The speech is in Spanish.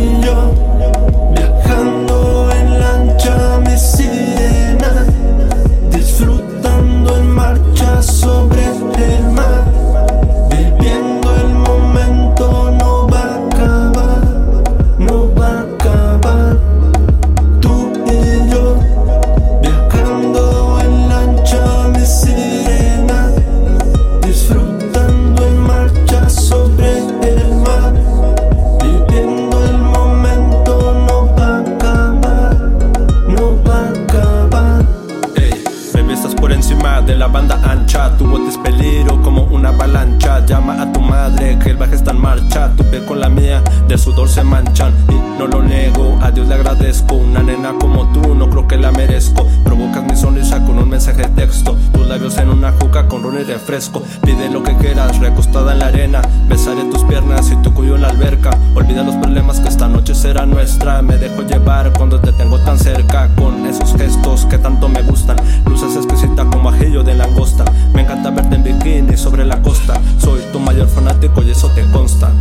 You. De la banda ancha. Tu voz es peligro como una avalancha. Llama a tu madre que el baje está en marcha. Tu piel con la mía de sudor se manchan y no lo niego. A Dios le agradezco. Una nena como tú no creo que la merezco. Provocas mi sonrisa con un mensaje de texto. Tus labios en una juca con ron y refresco. Pide lo que quieras, recostada en la arena. Besaré tus piernas y tu cuello en la alberca. Olvida los problemas que esta noche será nuestra. Me dejo llevar cuando te tengo tan cerca. Con esos gestos que tanto me gustan. Luces exquisita de langosta. Me encanta verte en bikini sobre la costa. Soy tu mayor fanático y eso te consta.